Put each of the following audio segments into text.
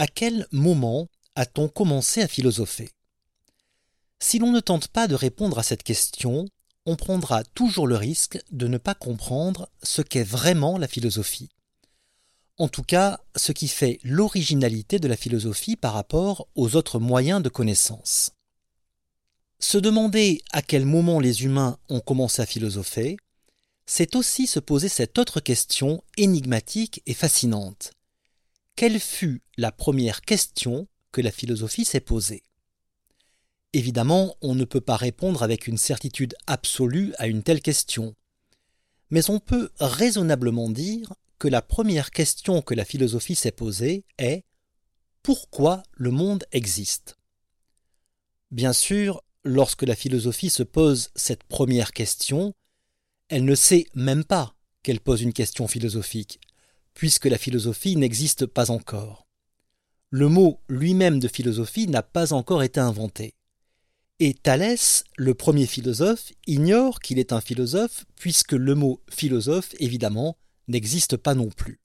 À quel moment a-t-on commencé à philosopher? Si l'on ne tente pas de répondre à cette question, on prendra toujours le risque de ne pas comprendre ce qu'est vraiment la philosophie. En tout cas, ce qui fait l'originalité de la philosophie par rapport aux autres moyens de connaissance. Se demander à quel moment les humains ont commencé à philosopher, c'est aussi se poser cette autre question énigmatique et fascinante. Quelle fut la première question que la philosophie s'est posée? Évidemment, on ne peut pas répondre avec une certitude absolue à une telle question. Mais on peut raisonnablement dire que la première question que la philosophie s'est posée est pourquoi le monde existe? Bien sûr, lorsque la philosophie se pose cette première question, elle ne sait même pas qu'elle pose une question philosophique, puisque la philosophie n'existe pas encore. Le mot lui-même de philosophie n'a pas encore été inventé. Et Thalès, le premier philosophe, ignore qu'il est un philosophe, puisque le mot philosophe, évidemment, n'existe pas non plus.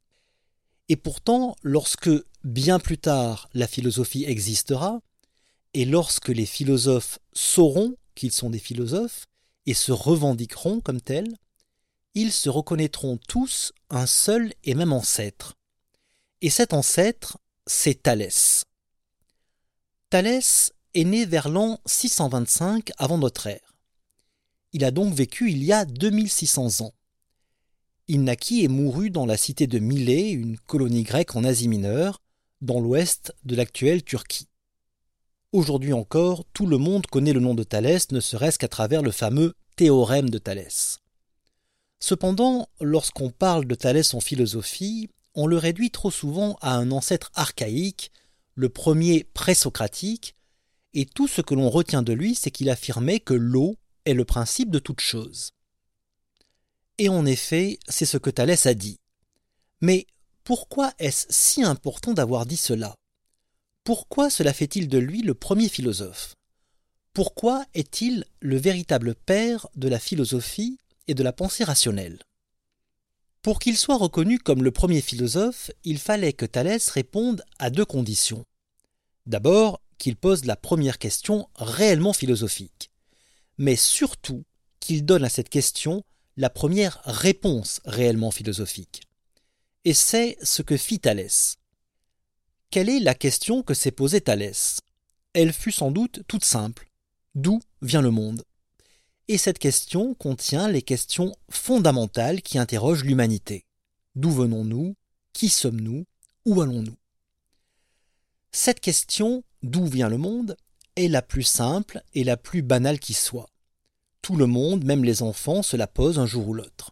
Et pourtant, lorsque, bien plus tard, la philosophie existera, et lorsque les philosophes sauront qu'ils sont des philosophes, et se revendiqueront comme tels, ils se reconnaîtront tous un seul et même ancêtre. Et cet ancêtre, c'est Thalès. Thalès est né vers l'an 625 avant notre ère. Il a donc vécu il y a 2600 ans. Il naquit et mourut dans la cité de Milet, une colonie grecque en Asie mineure, dans l'ouest de l'actuelle Turquie. Aujourd'hui encore, tout le monde connaît le nom de Thalès, ne serait-ce qu'à travers le fameux théorème de Thalès. Cependant, lorsqu'on parle de Thalès en philosophie, on le réduit trop souvent à un ancêtre archaïque, le premier présocratique, et tout ce que l'on retient de lui, c'est qu'il affirmait que l'eau est le principe de toute chose. Et en effet, c'est ce que Thalès a dit. Mais pourquoi est-ce si important d'avoir dit cela? Pourquoi cela fait-il de lui le premier philosophe? Pourquoi est-il le véritable père de la philosophie et de la pensée rationnelle Pour qu'il soit reconnu comme le premier philosophe, il fallait que Thalès réponde à deux conditions. D'abord, qu'il pose la première question réellement philosophique, mais surtout qu'il donne à cette question la première réponse réellement philosophique. Et c'est ce que fit Thalès. Quelle est la question que s'est posée Thalès? Elle fut sans doute toute simple. D'où vient le monde? Et cette question contient les questions fondamentales qui interrogent l'humanité. D'où venons-nous? Qui sommes-nous? Où allons-nous? Cette question, d'où vient le monde, est la plus simple et la plus banale qui soit. Tout le monde, même les enfants, se la pose un jour ou l'autre.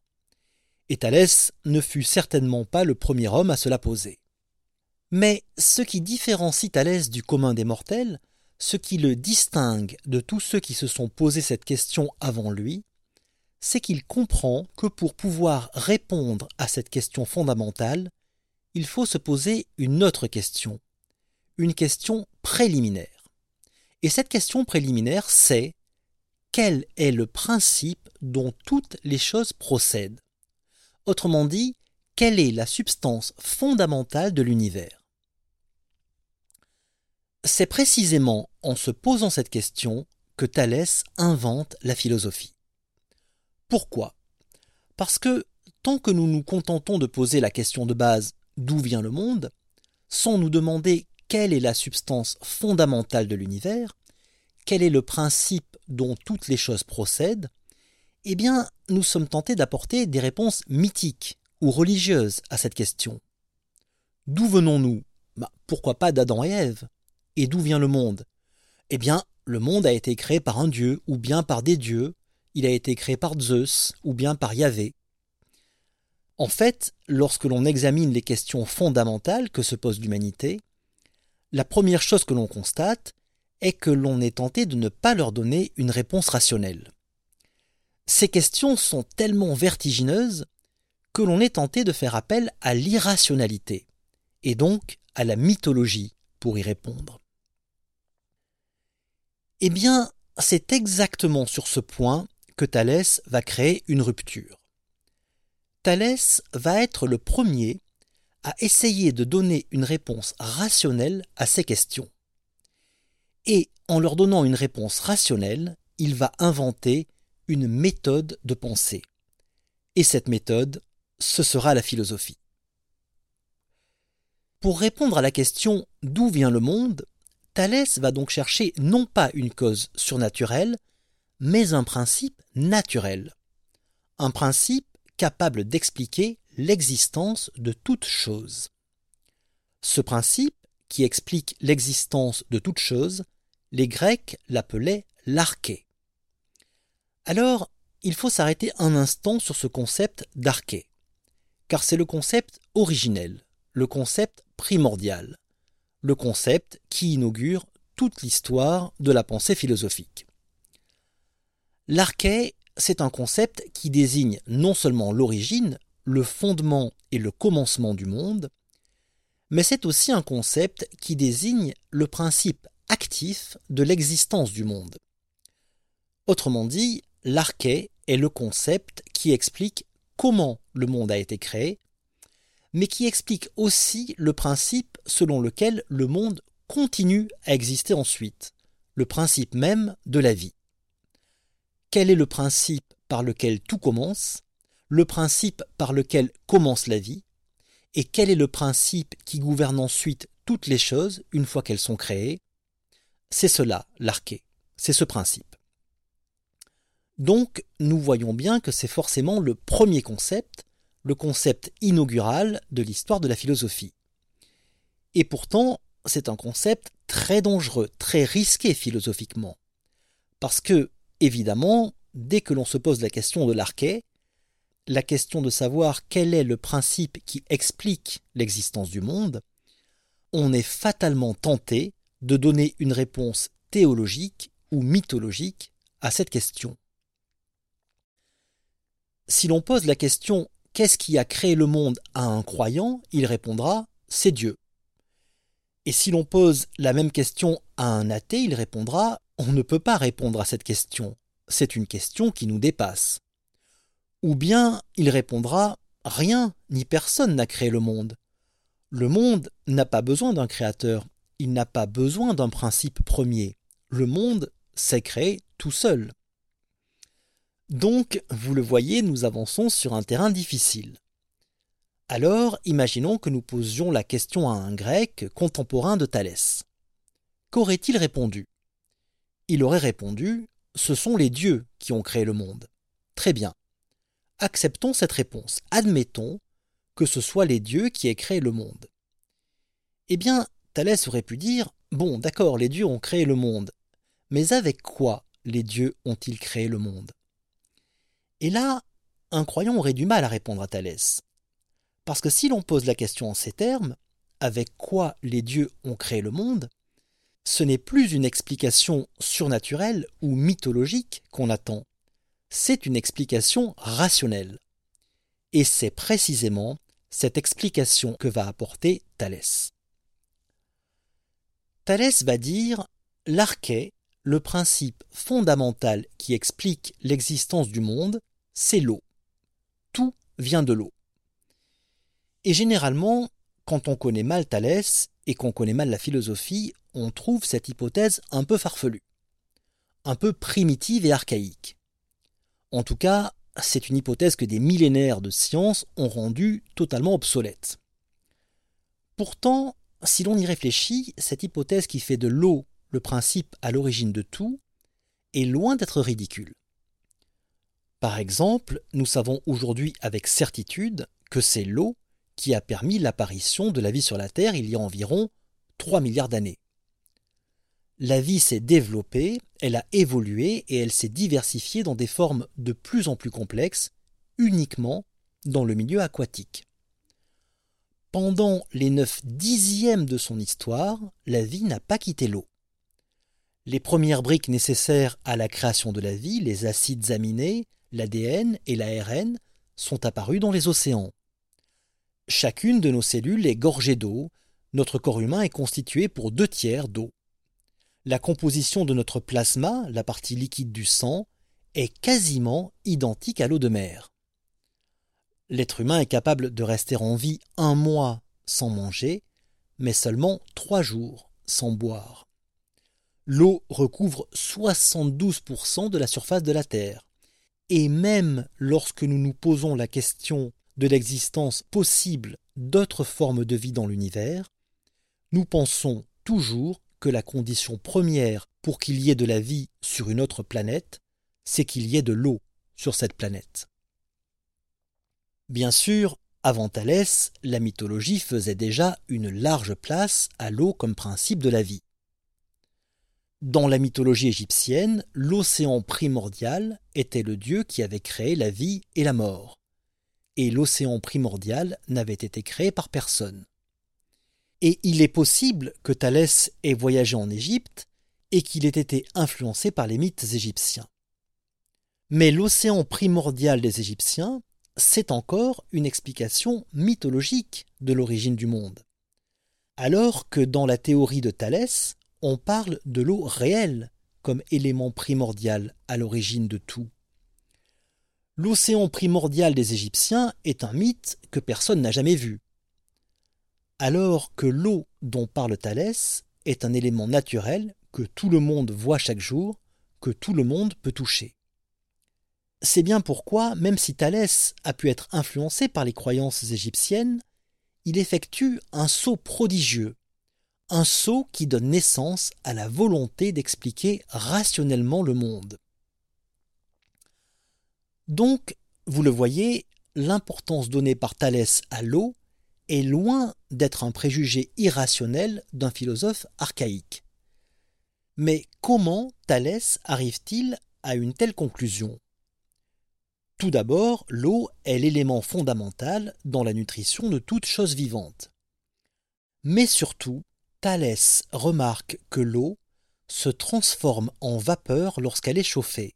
Et Thalès ne fut certainement pas le premier homme à se la poser. Mais ce qui différencie Thalès du commun des mortels, ce qui le distingue de tous ceux qui se sont posé cette question avant lui, c'est qu'il comprend que pour pouvoir répondre à cette question fondamentale, il faut se poser une autre question, une question préliminaire. Et cette question préliminaire, c'est quel est le principe dont toutes les choses procèdent? Autrement dit, quelle est la substance fondamentale de l'univers? C'est précisément en se posant cette question que Thalès invente la philosophie. Pourquoi? Parce que tant que nous nous contentons de poser la question de base d'où vient le monde, sans nous demander quelle est la substance fondamentale de l'univers, quel est le principe dont toutes les choses procèdent, eh bien, nous sommes tentés d'apporter des réponses mythiques ou religieuses à cette question. D'où venons-nous? Bah, Pourquoi pas d'Adam et Ève? Et d'où vient le monde? Eh bien, le monde a été créé par un dieu ou bien par des dieux, il a été créé par Zeus ou bien par Yahvé. En fait, lorsque l'on examine les questions fondamentales que se pose l'humanité, la première chose que l'on constate, est que l'on est tenté de ne pas leur donner une réponse rationnelle. Ces questions sont tellement vertigineuses que l'on est tenté de faire appel à l'irrationalité, et donc à la mythologie pour y répondre. Eh bien, c'est exactement sur ce point que Thalès va créer une rupture. Thalès va être le premier à essayer de donner une réponse rationnelle à ces questions. Et en leur donnant une réponse rationnelle, il va inventer une méthode de pensée. Et cette méthode, ce sera la philosophie. Pour répondre à la question d'où vient le monde, Thalès va donc chercher non pas une cause surnaturelle, mais un principe naturel. Un principe capable d'expliquer l'existence de toute chose. Ce principe, qui explique l'existence de toute chose, les Grecs l'appelaient l'arché. Alors, il faut s'arrêter un instant sur ce concept d'arché, car c'est le concept originel, le concept primordial, le concept qui inaugure toute l'histoire de la pensée philosophique. L'arché, c'est un concept qui désigne non seulement l'origine, le fondement et le commencement du monde, mais c'est aussi un concept qui désigne le principe actif de l'existence du monde. Autrement dit, l'arché est le concept qui explique comment le monde a été créé, mais qui explique aussi le principe selon lequel le monde continue à exister ensuite, le principe même de la vie. Quel est le principe par lequel tout commence le principe par lequel commence la vie, et quel est le principe qui gouverne ensuite toutes les choses une fois qu'elles sont créées? C'est cela, l'arché, c'est ce principe. Donc, nous voyons bien que c'est forcément le premier concept, le concept inaugural de l'histoire de la philosophie. Et pourtant, c'est un concept très dangereux, très risqué philosophiquement. Parce que, évidemment, dès que l'on se pose la question de l'arché, la question de savoir quel est le principe qui explique l'existence du monde, on est fatalement tenté de donner une réponse théologique ou mythologique à cette question. Si l'on pose la question Qu'est-ce qui a créé le monde à un croyant? Il répondra C'est Dieu. Et si l'on pose la même question à un athée, il répondra On ne peut pas répondre à cette question. C'est une question qui nous dépasse. Ou bien il répondra Rien ni personne n'a créé le monde. Le monde n'a pas besoin d'un créateur, il n'a pas besoin d'un principe premier. Le monde s'est créé tout seul. Donc, vous le voyez, nous avançons sur un terrain difficile. Alors, imaginons que nous posions la question à un grec contemporain de Thalès. Qu'aurait-il répondu? Il aurait répondu Ce sont les dieux qui ont créé le monde. Très bien acceptons cette réponse. Admettons que ce soit les dieux qui aient créé le monde. Eh bien, Thalès aurait pu dire Bon, d'accord, les dieux ont créé le monde, mais avec quoi les dieux ont-ils créé le monde? Et là, un croyant aurait du mal à répondre à Thalès. Parce que si l'on pose la question en ces termes, avec quoi les dieux ont créé le monde, ce n'est plus une explication surnaturelle ou mythologique qu'on attend, c'est une explication rationnelle. Et c'est précisément cette explication que va apporter Thalès. Thalès va dire l'arché, le principe fondamental qui explique l'existence du monde, c'est l'eau. Tout vient de l'eau. Et généralement, quand on connaît mal Thalès et qu'on connaît mal la philosophie, on trouve cette hypothèse un peu farfelue, un peu primitive et archaïque. En tout cas, c'est une hypothèse que des millénaires de science ont rendue totalement obsolète. Pourtant, si l'on y réfléchit, cette hypothèse qui fait de l'eau le principe à l'origine de tout est loin d'être ridicule. Par exemple, nous savons aujourd'hui avec certitude que c'est l'eau qui a permis l'apparition de la vie sur la Terre il y a environ 3 milliards d'années la vie s'est développée, elle a évolué et elle s'est diversifiée dans des formes de plus en plus complexes, uniquement dans le milieu aquatique. Pendant les neuf dixièmes de son histoire, la vie n'a pas quitté l'eau. Les premières briques nécessaires à la création de la vie, les acides aminés, l'ADN et l'ARN, sont apparues dans les océans. Chacune de nos cellules est gorgée d'eau, notre corps humain est constitué pour deux tiers d'eau la composition de notre plasma, la partie liquide du sang, est quasiment identique à l'eau de mer. L'être humain est capable de rester en vie un mois sans manger, mais seulement trois jours sans boire. L'eau recouvre 72% de la surface de la Terre. Et même lorsque nous nous posons la question de l'existence possible d'autres formes de vie dans l'univers, nous pensons toujours que la condition première pour qu'il y ait de la vie sur une autre planète, c'est qu'il y ait de l'eau sur cette planète. Bien sûr, avant Thalès, la mythologie faisait déjà une large place à l'eau comme principe de la vie. Dans la mythologie égyptienne, l'océan primordial était le dieu qui avait créé la vie et la mort. Et l'océan primordial n'avait été créé par personne. Et il est possible que Thalès ait voyagé en Égypte et qu'il ait été influencé par les mythes égyptiens. Mais l'océan primordial des Égyptiens c'est encore une explication mythologique de l'origine du monde. Alors que dans la théorie de Thalès, on parle de l'eau réelle comme élément primordial à l'origine de tout. L'océan primordial des Égyptiens est un mythe que personne n'a jamais vu. Alors que l'eau dont parle Thalès est un élément naturel que tout le monde voit chaque jour, que tout le monde peut toucher. C'est bien pourquoi, même si Thalès a pu être influencé par les croyances égyptiennes, il effectue un saut prodigieux, un saut qui donne naissance à la volonté d'expliquer rationnellement le monde. Donc, vous le voyez, l'importance donnée par Thalès à l'eau est loin d'être un préjugé irrationnel d'un philosophe archaïque. Mais comment Thalès arrive-t-il à une telle conclusion? Tout d'abord, l'eau est l'élément fondamental dans la nutrition de toute chose vivante. Mais surtout, Thalès remarque que l'eau se transforme en vapeur lorsqu'elle est chauffée,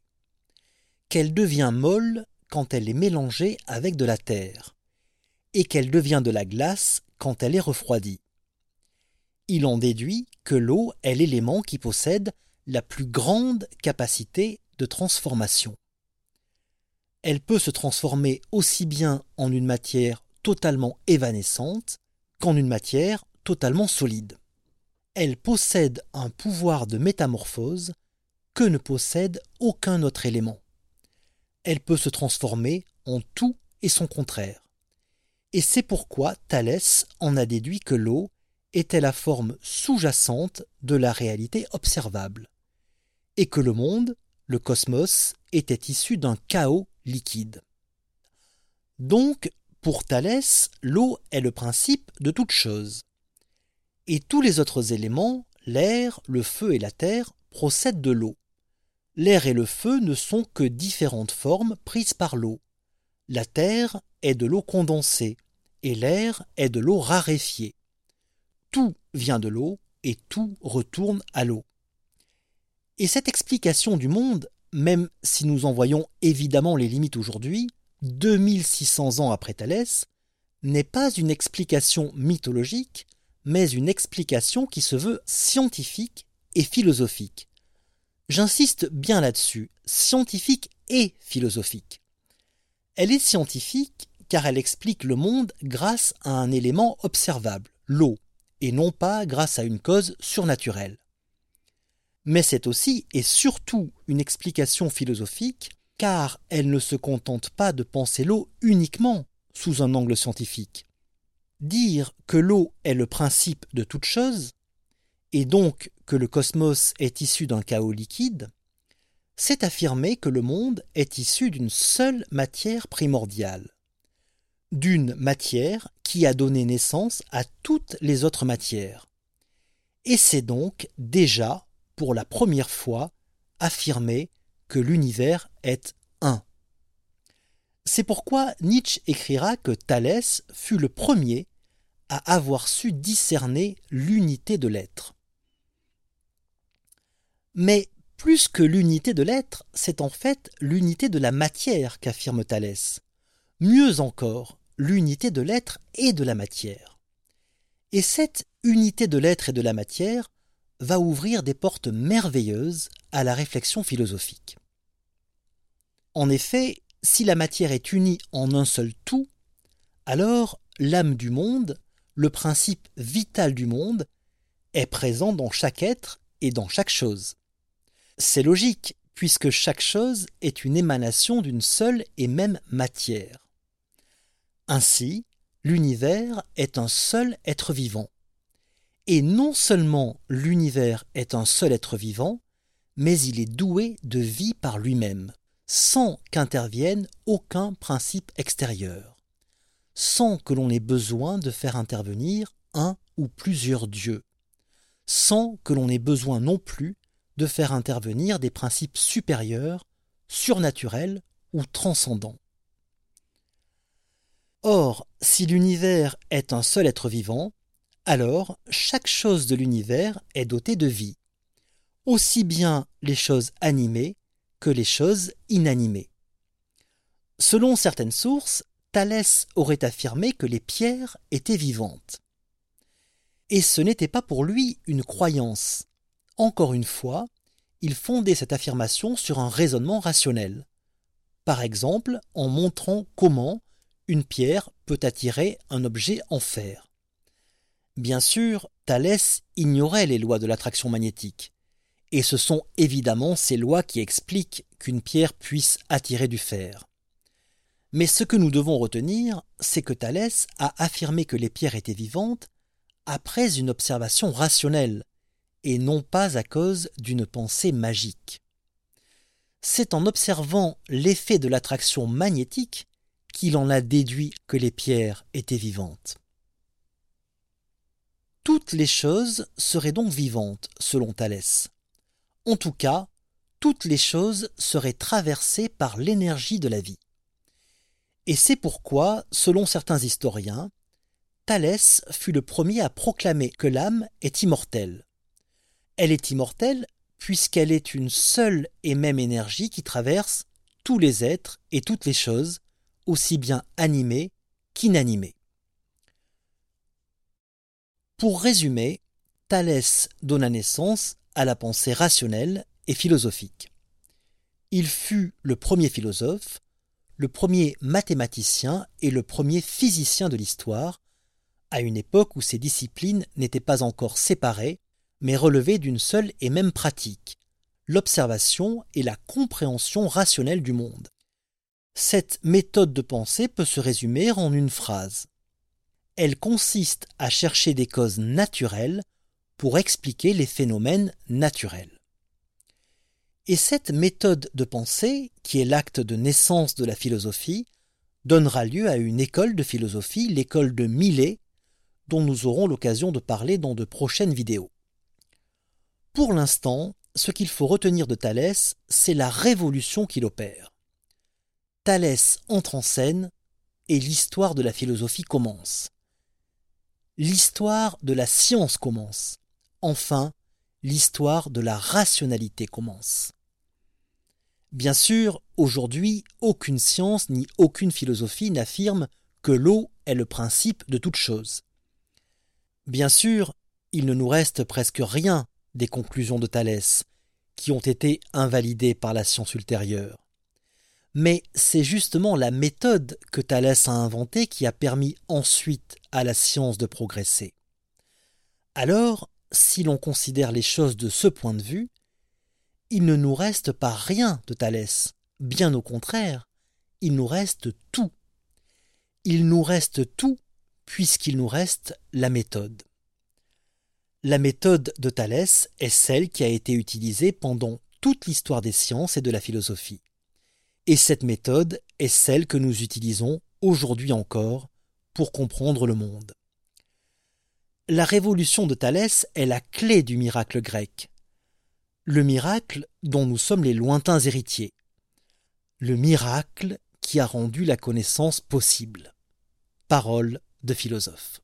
qu'elle devient molle quand elle est mélangée avec de la terre, et qu'elle devient de la glace quand elle est refroidie. Il en déduit que l'eau est l'élément qui possède la plus grande capacité de transformation elle peut se transformer aussi bien en une matière totalement évanescente qu'en une matière totalement solide. Elle possède un pouvoir de métamorphose que ne possède aucun autre élément. Elle peut se transformer en tout et son contraire. Et c'est pourquoi Thalès en a déduit que l'eau était la forme sous-jacente de la réalité observable, et que le monde, le cosmos, était issu d'un chaos liquide. Donc, pour Thalès, l'eau est le principe de toute chose. Et tous les autres éléments, l'air, le feu et la terre, procèdent de l'eau. L'air et le feu ne sont que différentes formes prises par l'eau. La terre est de l'eau condensée et l'air est de l'eau raréfiée. Tout vient de l'eau et tout retourne à l'eau. Et cette explication du monde même si nous en voyons évidemment les limites aujourd'hui, 2600 ans après Thalès, n'est pas une explication mythologique, mais une explication qui se veut scientifique et philosophique. J'insiste bien là-dessus, scientifique et philosophique. Elle est scientifique car elle explique le monde grâce à un élément observable, l'eau, et non pas grâce à une cause surnaturelle mais c'est aussi et surtout une explication philosophique, car elle ne se contente pas de penser l'eau uniquement sous un angle scientifique. Dire que l'eau est le principe de toute chose, et donc que le cosmos est issu d'un chaos liquide, c'est affirmer que le monde est issu d'une seule matière primordiale, d'une matière qui a donné naissance à toutes les autres matières. Et c'est donc déjà pour la première fois affirmer que l'univers est un. C'est pourquoi Nietzsche écrira que Thalès fut le premier à avoir su discerner l'unité de l'être. Mais plus que l'unité de l'être, c'est en fait l'unité de la matière qu'affirme Thalès. Mieux encore, l'unité de l'être et de la matière. Et cette unité de l'être et de la matière va ouvrir des portes merveilleuses à la réflexion philosophique. En effet, si la matière est unie en un seul tout, alors l'âme du monde, le principe vital du monde, est présent dans chaque être et dans chaque chose. C'est logique, puisque chaque chose est une émanation d'une seule et même matière. Ainsi, l'univers est un seul être vivant. Et non seulement l'univers est un seul être vivant, mais il est doué de vie par lui-même, sans qu'intervienne aucun principe extérieur, sans que l'on ait besoin de faire intervenir un ou plusieurs dieux, sans que l'on ait besoin non plus de faire intervenir des principes supérieurs, surnaturels ou transcendants. Or, si l'univers est un seul être vivant, alors chaque chose de l'univers est dotée de vie, aussi bien les choses animées que les choses inanimées. Selon certaines sources, Thalès aurait affirmé que les pierres étaient vivantes. Et ce n'était pas pour lui une croyance. Encore une fois, il fondait cette affirmation sur un raisonnement rationnel. Par exemple, en montrant comment une pierre peut attirer un objet en fer. Bien sûr, Thalès ignorait les lois de l'attraction magnétique, et ce sont évidemment ces lois qui expliquent qu'une pierre puisse attirer du fer. Mais ce que nous devons retenir, c'est que Thalès a affirmé que les pierres étaient vivantes après une observation rationnelle, et non pas à cause d'une pensée magique. C'est en observant l'effet de l'attraction magnétique qu'il en a déduit que les pierres étaient vivantes. Toutes les choses seraient donc vivantes, selon Thalès. En tout cas, toutes les choses seraient traversées par l'énergie de la vie. Et c'est pourquoi, selon certains historiens, Thalès fut le premier à proclamer que l'âme est immortelle. Elle est immortelle puisqu'elle est une seule et même énergie qui traverse tous les êtres et toutes les choses, aussi bien animées qu'inanimées. Pour résumer, Thalès donna naissance à la pensée rationnelle et philosophique. Il fut le premier philosophe, le premier mathématicien et le premier physicien de l'histoire, à une époque où ces disciplines n'étaient pas encore séparées, mais relevaient d'une seule et même pratique, l'observation et la compréhension rationnelle du monde. Cette méthode de pensée peut se résumer en une phrase elle consiste à chercher des causes naturelles pour expliquer les phénomènes naturels. Et cette méthode de pensée, qui est l'acte de naissance de la philosophie, donnera lieu à une école de philosophie, l'école de Millet, dont nous aurons l'occasion de parler dans de prochaines vidéos. Pour l'instant, ce qu'il faut retenir de Thalès, c'est la révolution qu'il opère. Thalès entre en scène et l'histoire de la philosophie commence l'histoire de la science commence. Enfin, l'histoire de la rationalité commence. Bien sûr, aujourd'hui, aucune science ni aucune philosophie n'affirme que l'eau est le principe de toute chose. Bien sûr, il ne nous reste presque rien des conclusions de Thalès, qui ont été invalidées par la science ultérieure. Mais c'est justement la méthode que Thalès a inventée qui a permis ensuite à la science de progresser. Alors, si l'on considère les choses de ce point de vue, il ne nous reste pas rien de Thalès, bien au contraire, il nous reste tout. Il nous reste tout puisqu'il nous reste la méthode. La méthode de Thalès est celle qui a été utilisée pendant toute l'histoire des sciences et de la philosophie. Et cette méthode est celle que nous utilisons aujourd'hui encore pour comprendre le monde. La révolution de Thalès est la clé du miracle grec. Le miracle dont nous sommes les lointains héritiers. Le miracle qui a rendu la connaissance possible. Parole de philosophe.